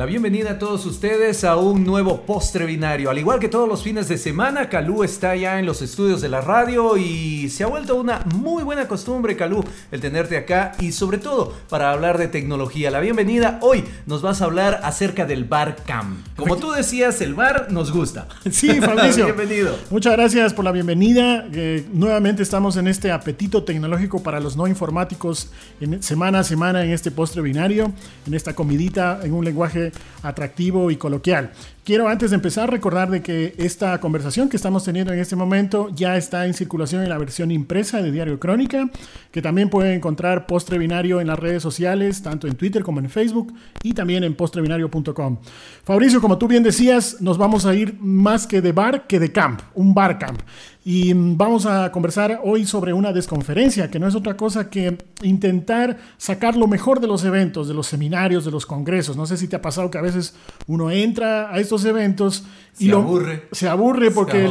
La bienvenida a todos ustedes a un nuevo postre binario. Al igual que todos los fines de semana, Calú está ya en los estudios de la radio y se ha vuelto una muy buena costumbre, Calú, el tenerte acá y sobre todo para hablar de tecnología. La bienvenida. Hoy nos vas a hablar acerca del bar Cam. Como tú decías, el bar nos gusta. Sí, Fabricio. Bienvenido. Muchas gracias por la bienvenida. Eh, nuevamente estamos en este apetito tecnológico para los no informáticos en, semana a semana en este postre binario, en esta comidita en un lenguaje atractivo y coloquial. Quiero antes de empezar recordar de que esta conversación que estamos teniendo en este momento ya está en circulación en la versión impresa de Diario Crónica, que también pueden encontrar Postre Binario en las redes sociales, tanto en Twitter como en Facebook y también en postrebinario.com. Fabricio, como tú bien decías, nos vamos a ir más que de bar que de camp, un bar camp. Y vamos a conversar hoy sobre una desconferencia, que no es otra cosa que intentar sacar lo mejor de los eventos, de los seminarios, de los congresos. No sé si te ha pasado que a veces uno entra a estos eventos y se aburre. Se aburre porque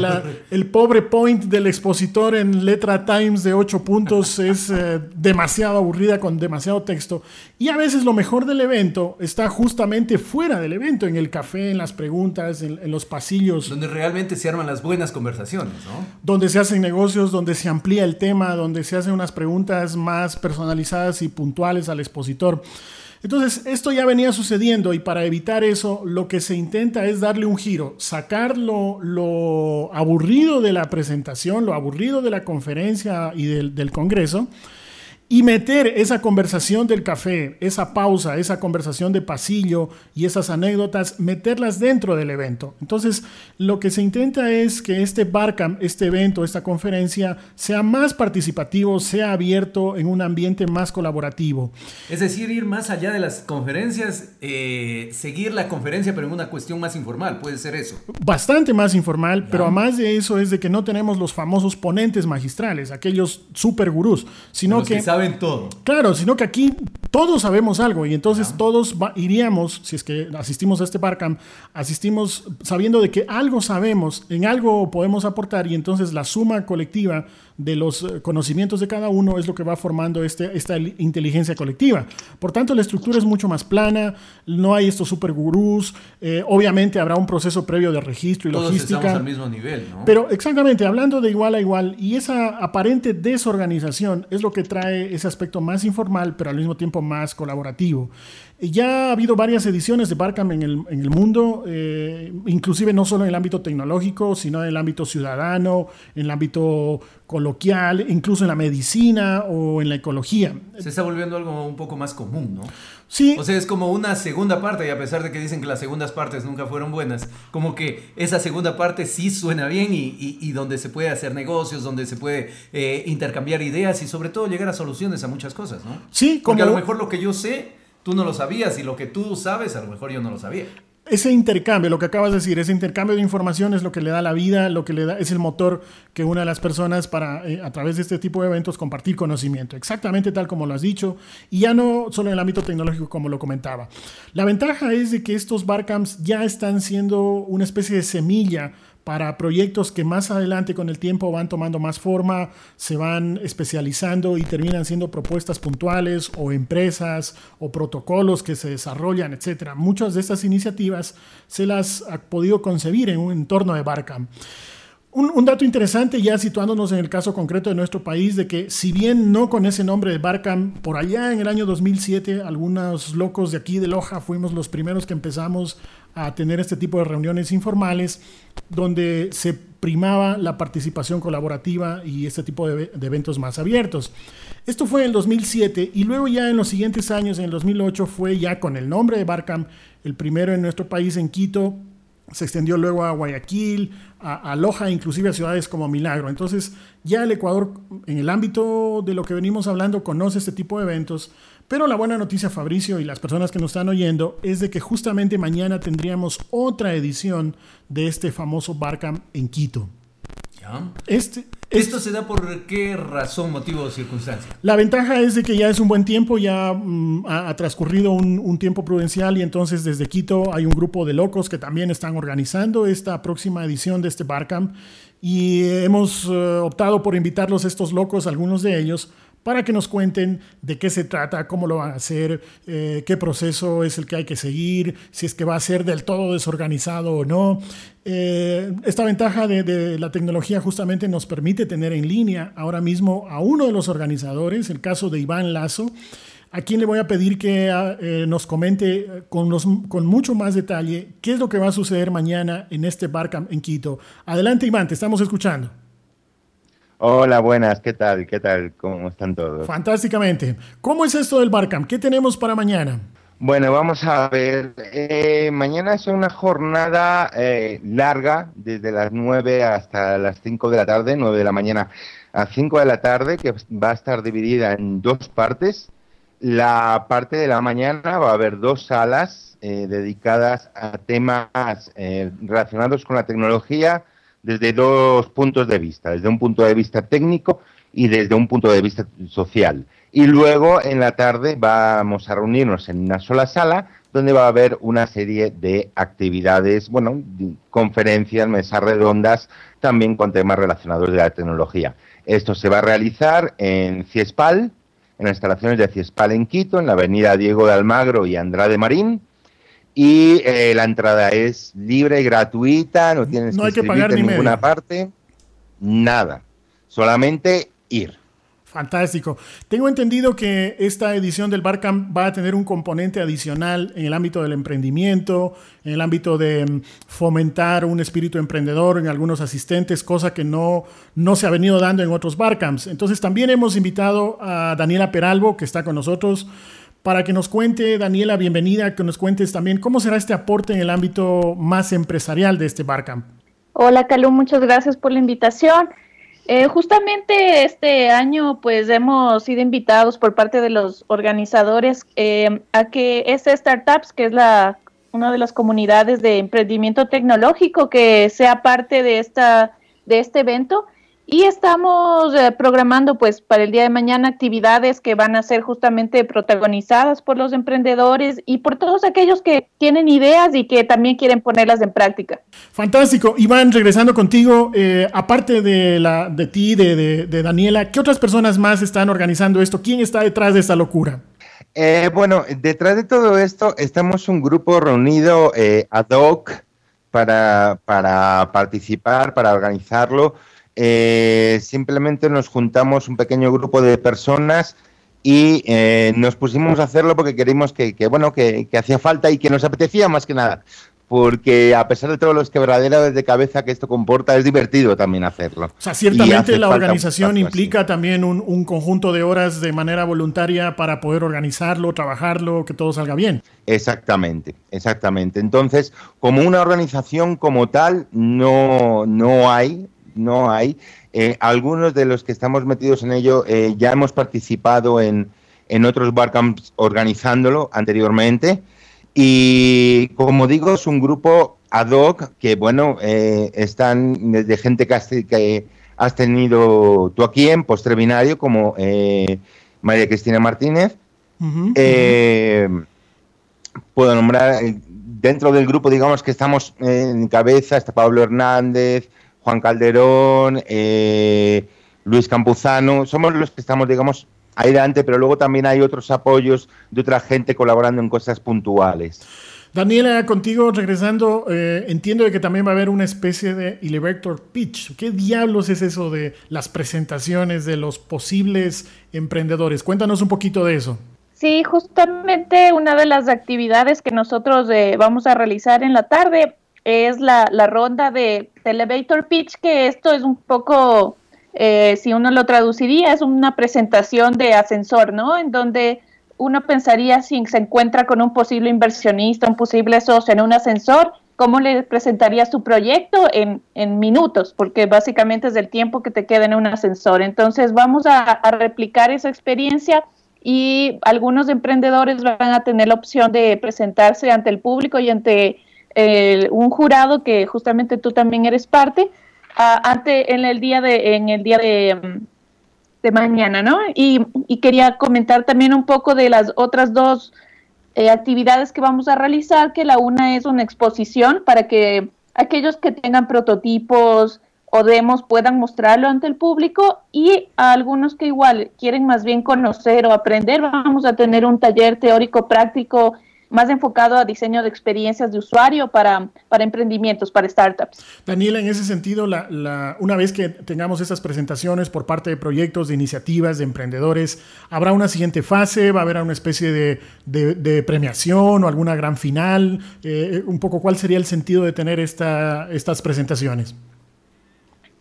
el pobre point del expositor en letra Times de 8 puntos es eh, demasiado aburrida con demasiado texto. Y a veces lo mejor del evento está justamente fuera del evento, en el café, en las preguntas, en, en los pasillos. Donde realmente se arman las buenas conversaciones, ¿no? donde se hacen negocios, donde se amplía el tema, donde se hacen unas preguntas más personalizadas y puntuales al expositor. Entonces, esto ya venía sucediendo y para evitar eso, lo que se intenta es darle un giro, sacar lo, aburrido de la presentación, lo aburrido de la conferencia y del, del Congreso, y meter esa conversación del café, esa pausa, esa conversación de pasillo y esas anécdotas, meterlas dentro del evento. Entonces, lo que se intenta es que este Barcamp, este evento, esta conferencia, sea más participativo, sea abierto en un ambiente más colaborativo. Es decir, ir más allá de las conferencias, eh, seguir la conferencia, pero en una cuestión más informal, puede ser eso. Bastante más informal, pero además de eso es de que no tenemos los famosos ponentes magistrales, aquellos super gurús, sino que todo. Claro, sino que aquí todos sabemos algo y entonces todos iríamos, si es que asistimos a este Barcamp, asistimos sabiendo de que algo sabemos, en algo podemos aportar y entonces la suma colectiva de los eh, conocimientos de cada uno es lo que va formando este, esta inteligencia colectiva. Por tanto, la estructura es mucho más plana, no hay estos super gurús, eh, obviamente habrá un proceso previo de registro y Todos logística. Estamos al mismo nivel, ¿no? Pero exactamente, hablando de igual a igual, y esa aparente desorganización es lo que trae ese aspecto más informal, pero al mismo tiempo más colaborativo. Ya ha habido varias ediciones de Barcamp en el, en el mundo, eh, inclusive no solo en el ámbito tecnológico, sino en el ámbito ciudadano, en el ámbito coloquial, incluso en la medicina o en la ecología. Se está volviendo algo un poco más común, ¿no? Sí. O sea, es como una segunda parte, y a pesar de que dicen que las segundas partes nunca fueron buenas, como que esa segunda parte sí suena bien y, y, donde se puede hacer negocios, donde se puede eh, intercambiar ideas y sobre todo llegar a soluciones a muchas cosas, ¿no? Sí, como... Porque a lo mejor lo que yo sé tú no lo sabías y lo que tú sabes a lo mejor yo no lo sabía. Ese intercambio, lo que acabas de decir, ese intercambio de información es lo que le da la vida, lo que le da, es el motor que une a las personas para, eh, a través de este tipo de eventos, compartir conocimiento. Exactamente tal como lo has dicho, y ya no solo en el ámbito tecnológico como lo comentaba. La ventaja es de que estos barcamps ya están siendo una especie de semilla para proyectos que más adelante con el tiempo van tomando más forma, se van especializando y terminan siendo propuestas puntuales o empresas o protocolos que se desarrollan, etc. Muchas de estas iniciativas se las ha podido concebir en un entorno de Barcamp. Un, dato interesante, ya situándonos en el caso concreto de nuestro país, de que si bien no con ese nombre de Barcamp, por allá en el año 2007, algunos locos de aquí de Loja fuimos los primeros que empezamos a tener este tipo de reuniones informales donde se primaba la participación colaborativa y este tipo de, eventos más abiertos. Esto fue en el 2007 y luego ya en los siguientes años, en el 2008, fue ya con el nombre de Barcamp, el primero en nuestro país en Quito, se extendió luego a Guayaquil, a, a, Loja, inclusive a ciudades como Milagro. Entonces ya el Ecuador, en el ámbito de lo que venimos hablando, conoce este tipo de eventos, pero la buena noticia, Fabricio, y las personas que nos están oyendo, es de que justamente mañana tendríamos otra edición de este famoso Barcamp en Quito. Este, ¿Esto se da por qué razón, motivo o circunstancia? La ventaja es de que ya es un buen tiempo, ya mm, ha, transcurrido un, tiempo prudencial y entonces desde Quito hay un grupo de locos que también están organizando esta próxima edición de este Barcamp y hemos eh, optado por invitarlos estos locos, algunos de ellos, para que nos cuenten de qué se trata, cómo lo van a hacer, eh, qué proceso es el que hay que seguir, si es que va a ser del todo desorganizado o no. Eh, esta ventaja de, la tecnología justamente nos permite tener en línea ahora mismo a uno de los organizadores, el caso de Iván Lazo, a quien le voy a pedir que eh, nos comente con, con mucho más detalle qué es lo que va a suceder mañana en este Barcamp en Quito. Adelante Iván, te estamos escuchando. Hola, buenas, ¿qué tal? ¿Qué tal? ¿Cómo están todos? Fantásticamente. ¿Cómo es esto del Barcamp? ¿Qué tenemos para mañana? Bueno, vamos a ver. Eh, mañana es una jornada eh, larga, desde las 9 hasta las 5 de la tarde, 9 de la mañana a 5 de la tarde, que va a estar dividida en dos partes. La parte de la mañana va a haber dos salas eh, dedicadas a temas relacionados con la tecnología, desde dos puntos de vista, desde un punto de vista técnico y desde un punto de vista social. Y luego en la tarde vamos a reunirnos en una sola sala donde va a haber una serie de actividades, bueno, conferencias, mesas redondas, también con temas relacionados de la tecnología. Esto se va a realizar en Ciespal, en las instalaciones de Ciespal en Quito, en la avenida Diego de Almagro y Andrade Marín, y eh, la entrada es libre y gratuita, no tienes que, hay que pagar en ninguna parte, nada, solamente ir. Fantástico. Tengo entendido que esta edición del Barcamp va a tener un componente adicional en el ámbito del emprendimiento, en el ámbito de mm, fomentar un espíritu emprendedor en algunos asistentes, cosa que no, no se ha venido dando en otros Barcamps. Entonces también hemos invitado a Daniela Peralvo, que está con nosotros, para que nos cuente, Daniela, bienvenida, que nos cuentes también cómo será este aporte en el ámbito más empresarial de este Barcamp. Hola, Calú, muchas gracias por la invitación. Eh, justamente este año, pues hemos sido invitados por parte de los organizadores eh, a que este Startups, que es la una de las comunidades de emprendimiento tecnológico, que sea parte de esta de este evento y estamos eh, programando pues para el día de mañana actividades que van a ser justamente protagonizadas por los emprendedores y por todos aquellos que tienen ideas y que también quieren ponerlas en práctica. Fantástico. Iván, regresando contigo, eh, aparte de, la, de ti, de, Daniela, ¿qué otras personas más están organizando esto? ¿Quién está detrás de esta locura? Eh, bueno, detrás de todo esto estamos un grupo reunido ad hoc para, para participar, para organizarlo eh, simplemente nos juntamos un pequeño grupo de personas y eh, nos pusimos a hacerlo porque queríamos que, bueno, que, hacía falta y que nos apetecía más que nada. Porque a pesar de todos los quebraderos de cabeza que esto comporta, es divertido también hacerlo. O sea, ciertamente la organización implica también un, un, conjunto de horas de manera voluntaria para poder organizarlo, trabajarlo, que todo salga bien. Exactamente, exactamente. Entonces, como una organización como tal, no, no hay, no hay. Eh, algunos de los que estamos metidos en ello eh, ya hemos participado en, en otros barcamps organizándolo anteriormente. Y como digo, es un grupo ad hoc que, bueno, eh, están de gente que has, tenido tú aquí en Postrebinario, como María Cristina Martínez. Puedo nombrar dentro del grupo, digamos que estamos en cabeza, está Pablo Hernández, Juan Calderón, eh, Luis Campuzano, somos los que estamos, digamos, ahí delante, pero luego también hay otros apoyos de otra gente colaborando en cosas puntuales. Daniela, contigo regresando, eh, entiendo de que también va a haber una especie de elevator pitch. ¿Qué diablos es eso de las presentaciones de los posibles emprendedores? Cuéntanos un poquito de eso. Sí, justamente una de las actividades que nosotros eh, vamos a realizar en la tarde es la, ronda de, elevator pitch, que esto es un poco, eh, si uno lo traduciría, es una presentación de ascensor, ¿no? En donde uno pensaría si se encuentra con un posible inversionista, un posible socio en un ascensor, ¿cómo le presentaría su proyecto en, minutos? Porque básicamente es el tiempo que te queda en un ascensor. Entonces vamos a replicar esa experiencia y algunos emprendedores van a tener la opción de presentarse ante el público y ante un jurado que justamente tú también eres parte, ante, en el día de, en el día de, de mañana, ¿no? Y, quería comentar también un poco de las otras dos eh, actividades que vamos a realizar, que la una es una exposición para que aquellos que tengan prototipos o demos puedan mostrarlo ante el público y a algunos que igual quieren más bien conocer o aprender, vamos a tener un taller teórico práctico más enfocado a diseño de experiencias de usuario para, para emprendimientos, para startups. Daniela, en ese sentido, una vez que tengamos esas presentaciones por parte de proyectos, de iniciativas, de emprendedores, ¿habrá una siguiente fase? ¿Va a haber una especie de, de, premiación o alguna gran final? Eh, un poco, ¿cuál sería el sentido de tener esta, estas presentaciones?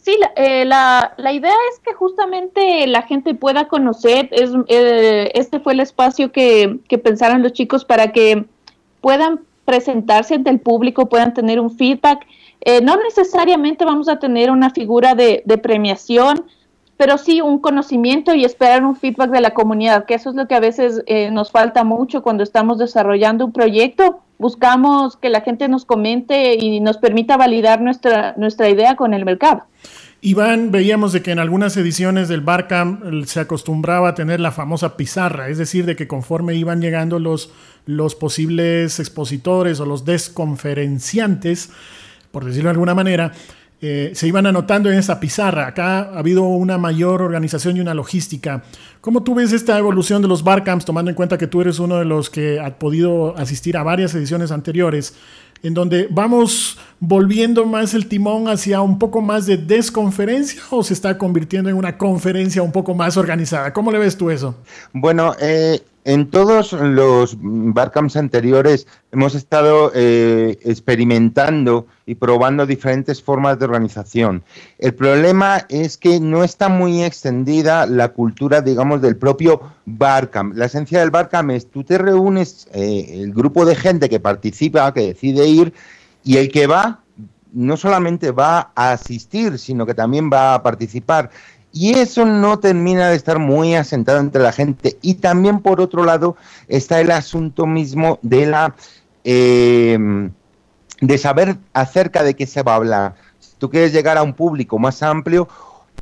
Sí, eh, la, la, idea es que justamente la gente pueda conocer, es, eh, este fue el espacio que, que, pensaron los chicos para que puedan presentarse ante el público, puedan tener un feedback. Eh, no necesariamente vamos a tener una figura de, de, premiación, pero sí un conocimiento y esperar un feedback de la comunidad, que eso es lo que a veces nos falta mucho cuando estamos desarrollando un proyecto. Buscamos que la gente nos comente y nos permita validar nuestra, nuestra idea con el mercado. Iván, veíamos de que en algunas ediciones del Barcamp se acostumbraba a tener la famosa pizarra, es decir, de que conforme iban llegando los, los posibles expositores o los desconferenciantes, por decirlo de alguna manera, eh, se iban anotando en esa pizarra. Acá ha habido una mayor organización y una logística. ¿Cómo tú ves esta evolución de los barcamps, tomando en cuenta que tú eres uno de los que ha podido asistir a varias ediciones anteriores? en donde vamos volviendo más el timón hacia un poco más de desconferencia o se está convirtiendo en una conferencia un poco más organizada? ¿Cómo le ves tú eso? Bueno, eh, en todos los Barcamps anteriores hemos estado eh, experimentando y probando diferentes formas de organización. El problema es que no está muy extendida la cultura, digamos, del propio Barcamp. La esencia del Barcamp es tú te reúnes, eh, el grupo de gente que participa, que decide ir, y el que va no solamente va a asistir, sino que también va a participar. Y eso no termina de estar muy asentado entre la gente. Y también, por otro lado, está el asunto mismo de la eh, de saber acerca de qué se va a hablar. Si tú quieres llegar a un público más amplio,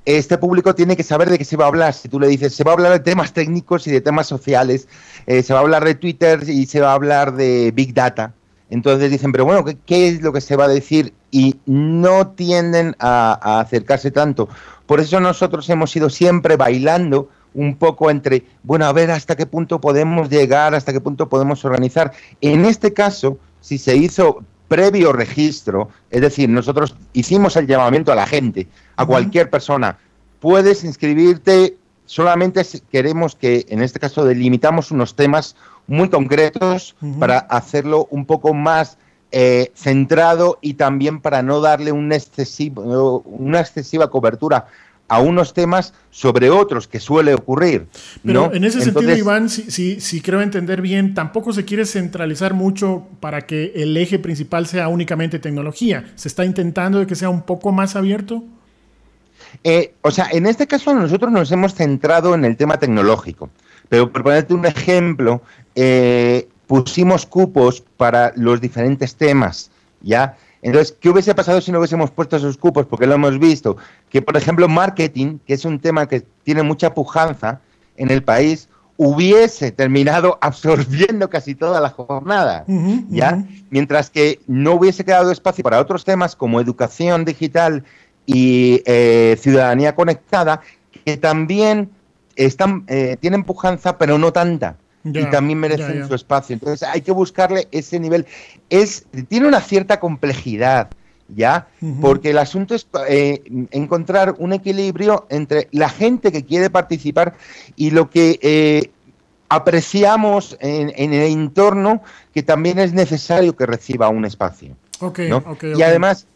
este público tiene que saber de qué se va a hablar. Si tú le dices, se va a hablar de temas técnicos y de temas sociales, eh, se va a hablar de Twitter y se va a hablar de Big Data. Entonces dicen, pero bueno, ¿qué, es lo que se va a decir? Y no tienden a acercarse tanto. Por eso nosotros hemos ido siempre bailando un poco entre, bueno, a ver hasta qué punto podemos llegar, hasta qué punto podemos organizar. En este caso, si se hizo previo registro, es decir, nosotros hicimos el llamamiento a la gente, a cualquier persona, puedes inscribirte, solamente queremos que, en este caso, delimitamos unos temas muy concretos para hacerlo un poco más eh, centrado y también para no darle un excesivo, una excesiva cobertura a unos temas sobre otros que suele ocurrir. Pero en ese sentido, Iván, si, si, creo entender bien, tampoco se quiere centralizar mucho para que el eje principal sea únicamente tecnología. ¿Se está intentando de que sea un poco más abierto? Eh, o sea, en este caso nosotros nos hemos centrado en el tema tecnológico. Pero por ponerte un ejemplo, eh, pusimos cupos para los diferentes temas, ¿ya? Entonces, ¿qué hubiese pasado si no hubiésemos puesto esos cupos? Porque lo hemos visto, que por ejemplo marketing, que es un tema que tiene mucha pujanza en el país, hubiese terminado absorbiendo casi toda la jornada, ¿ya? Mientras que no hubiese quedado espacio para otros temas como educación digital y eh, ciudadanía conectada, que también están, eh, tienen pujanza, pero no tanta y también merecen su espacio. Entonces hay que buscarle ese nivel. Es, tiene una cierta complejidad, ¿ya? Porque el asunto es eh, encontrar un equilibrio entre la gente que quiere participar y lo que eh, apreciamos en, el entorno que también es necesario que reciba un espacio. y además,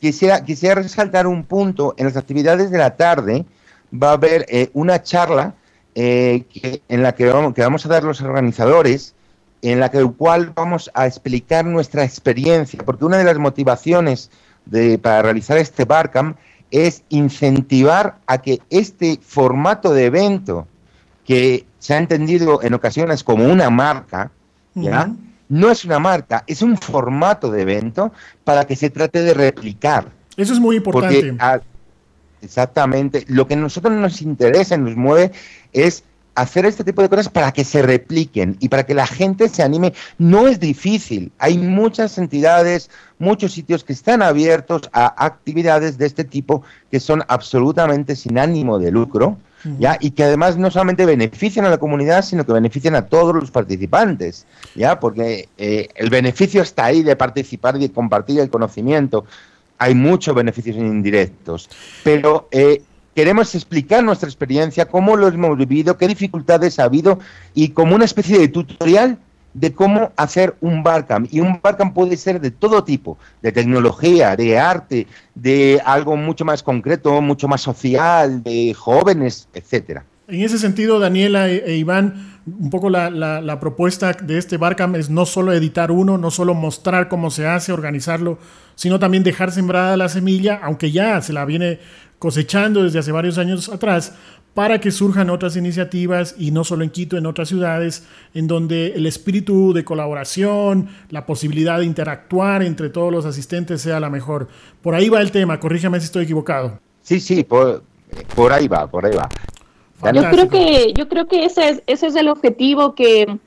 quisiera, quisiera resaltar un punto. En las actividades de la tarde va a haber eh, una charla eh, en la que vamos, que vamos a dar los organizadores, en la que cual vamos a explicar nuestra experiencia, porque una de las motivaciones de, para realizar este Barcamp es incentivar a que este formato de evento, que se ha entendido en ocasiones como una marca, ¿ya? no es una marca, es un formato de evento para que se trate de replicar. Eso es muy importante. Exactamente. Lo que a nosotros nos interesa, nos mueve, es hacer este tipo de cosas para que se repliquen y para que la gente se anime. No es difícil. Hay muchas entidades, muchos sitios que están abiertos a actividades de este tipo que son absolutamente sin ánimo de lucro. ¿Ya? y que además no solamente benefician a la comunidad, sino que benefician a todos los participantes, ¿ya? porque eh, el beneficio está ahí de participar y de compartir el conocimiento. Hay muchos beneficios indirectos, pero eh, queremos explicar nuestra experiencia, cómo lo hemos vivido, qué dificultades ha habido y como una especie de tutorial de cómo hacer un barcamp. Y un barcamp puede ser de todo tipo, de tecnología, de arte, de algo mucho más concreto, mucho más social, de jóvenes, etcétera. En ese sentido, Daniela e, e Iván, un poco la, propuesta de este Barcamp es no solo editar uno, no solo mostrar cómo se hace, organizarlo, sino también dejar sembrada la semilla, aunque ya se la viene cosechando desde hace varios años atrás para que surjan otras iniciativas y no solo en Quito, en otras ciudades, en donde el espíritu de colaboración, la posibilidad de interactuar entre todos los asistentes sea la mejor. Por ahí va el tema, corríjame si estoy equivocado. Sí, sí, por ahí va, por ahí va. Yo creo que, yo creo que ese es, ese es el objetivo que,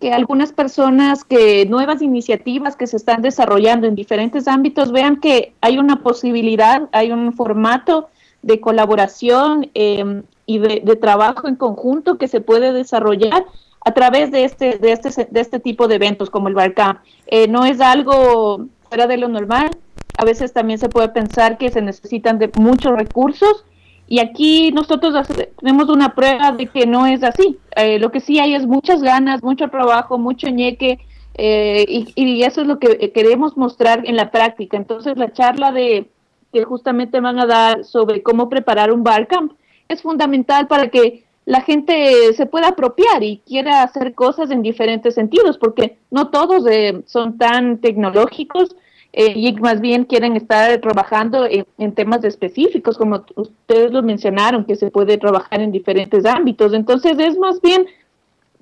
que algunas personas, que nuevas iniciativas que se están desarrollando en diferentes ámbitos vean que hay una posibilidad, hay un formato de colaboración em, y de, trabajo en conjunto que se puede desarrollar a través de este, de este, de este tipo de eventos como el Barcamp. Eh, no es algo fuera de lo normal, a veces también se puede pensar que se necesitan de muchos recursos y aquí nosotros tenemos una prueba de que no es así. Eh, lo que sí hay es muchas ganas, mucho trabajo, mucho ñeque eh, y, y, eso es lo que queremos mostrar en la práctica. Entonces la charla de, que justamente van a dar sobre cómo preparar un barcamp es fundamental para que la gente se pueda apropiar y quiera hacer cosas en diferentes sentidos, porque no todos eh, son tan tecnológicos eh, y más bien quieren estar trabajando en, temas específicos, como ustedes lo mencionaron, que se puede trabajar en diferentes ámbitos. Entonces es más bien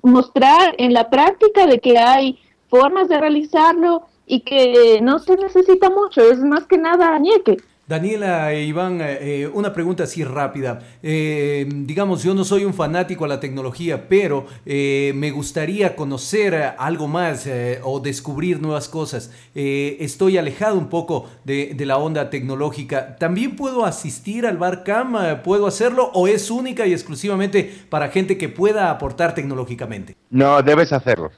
mostrar en la práctica de que hay formas de realizarlo y que no se necesita mucho, es más que nada ñeque. Daniela e Iván, eh, eh, una pregunta así rápida. Eh, digamos, yo no soy un fanático a la tecnología, pero me gustaría conocer algo más o descubrir nuevas cosas. estoy alejado un poco de, la onda tecnológica. ¿También puedo asistir al Barcam? ¿Puedo hacerlo o es única y exclusivamente para gente que pueda aportar tecnológicamente? No, debes hacerlo.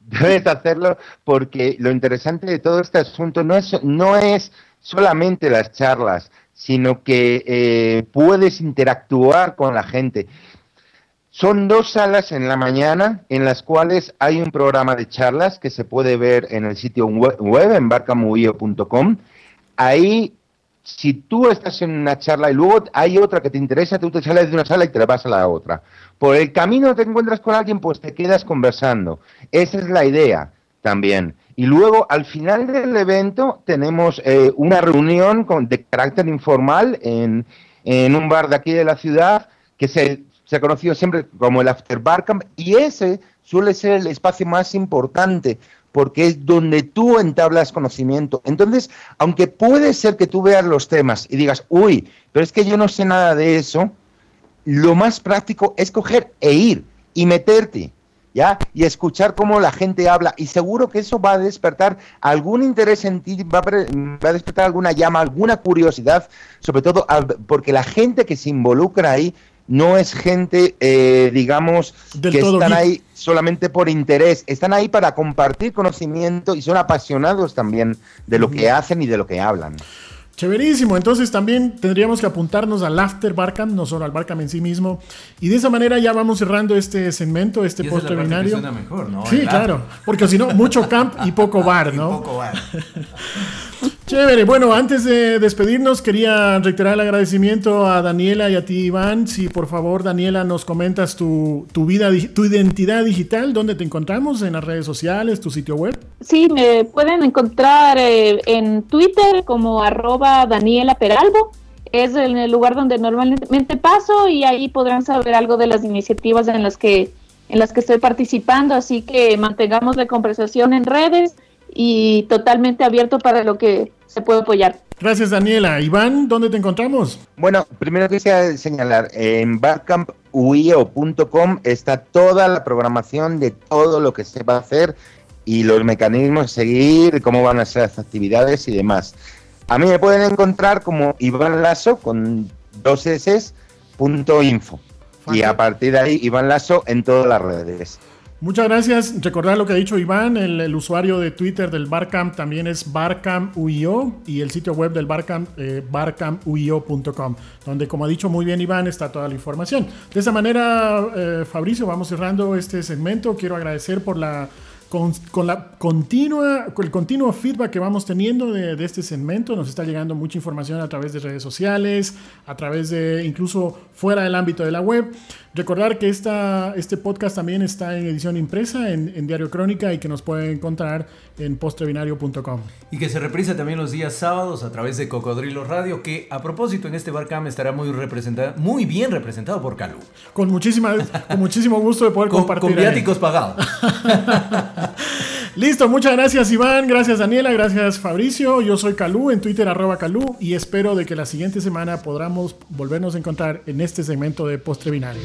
Debes hacerlo porque lo interesante de todo este asunto no es, no es solamente las charlas, sino que eh, puedes interactuar con la gente. Son dos salas en la mañana en las cuales hay un programa de charlas que se puede ver en el sitio web, en barcamuyo.com. Ahí, si tú estás en una charla y luego hay otra que te interesa, tú te sales de una sala y te vas a la otra. Por el camino te encuentras con alguien, pues te quedas conversando. Esa es la idea también. Y luego, al final del evento, tenemos eh, una reunión con, de carácter informal en, un bar de aquí de la ciudad que se, se ha conocido siempre como el After Barcamp y ese suele ser el espacio más importante porque es donde tú entablas conocimiento. Entonces, aunque puede ser que tú veas los temas y digas, uy, pero es que yo no sé nada de eso, lo más práctico es coger e ir y meterte y escuchar cómo la gente habla. Y seguro que eso va a despertar algún interés en ti, va a, despertar alguna llama, alguna curiosidad, sobre todo porque la gente que se involucra ahí no es gente, eh, digamos, que están ahí solamente por interés, están ahí para compartir conocimiento y son apasionados también de lo que hacen y de lo que hablan. Chéverísimo, entonces también tendríamos que apuntarnos al After Barcamp, no solo al Barcamp en sí mismo. Y de esa manera ya vamos cerrando este segmento, este post binario. mejor, ¿no? Sí, claro, porque si no, mucho camp y poco bar, ¿no? Y poco bar. Chévere, bueno, antes de despedirnos quería reiterar el agradecimiento a Daniela y a ti Iván. Si por favor Daniela nos comentas tu, vida, tu identidad digital, dónde te encontramos en las redes sociales, tu sitio web. Sí, me pueden encontrar eh, en Twitter como arroba Daniela Peralbo. Es el lugar donde normalmente paso y ahí podrán saber algo de las iniciativas en las que, en las que estoy participando. Así que mantengamos la conversación en redes y totalmente abierto para lo que se puede apoyar. Gracias, Daniela. Iván, ¿dónde te encontramos? Bueno, primero quisiera señalar, en barcampuio.com está toda la programación de todo lo que se va a hacer y los mecanismos a seguir, cómo van a ser las actividades y demás. A mí me pueden encontrar como Iván Lasso con dos S, punto info. Y a partir de ahí, Iván Lasso en todas las redes. Muchas gracias. Recordar lo que ha dicho Iván, el, usuario de Twitter del Barcamp también es barcamuio y el sitio web del Barcamp, eh, barcamuio.com, donde como ha dicho muy bien Iván está toda la información. De esa manera, eh, Fabricio, vamos cerrando este segmento. Quiero agradecer por la con, la continua, con el continuo feedback que vamos teniendo de, este segmento, nos está llegando mucha información a través de redes sociales, a través de incluso fuera del ámbito de la web. Recordar que esta, este podcast también está en edición impresa en, Diario Crónica y que nos pueden encontrar en postrebinario.com. Y que se reprisa también los días sábados a través de Cocodrilo Radio, que a propósito en este Barcam estará muy, representado, muy bien representado por Calu. Con, muchísima, con muchísimo gusto de poder compartir. Con viáticos pagados. Listo, muchas gracias Iván, gracias Daniela, gracias Fabricio. Yo soy Calú en Twitter arroba Calú y espero de que la siguiente semana podamos volvernos a encontrar en este segmento de Postre Binario.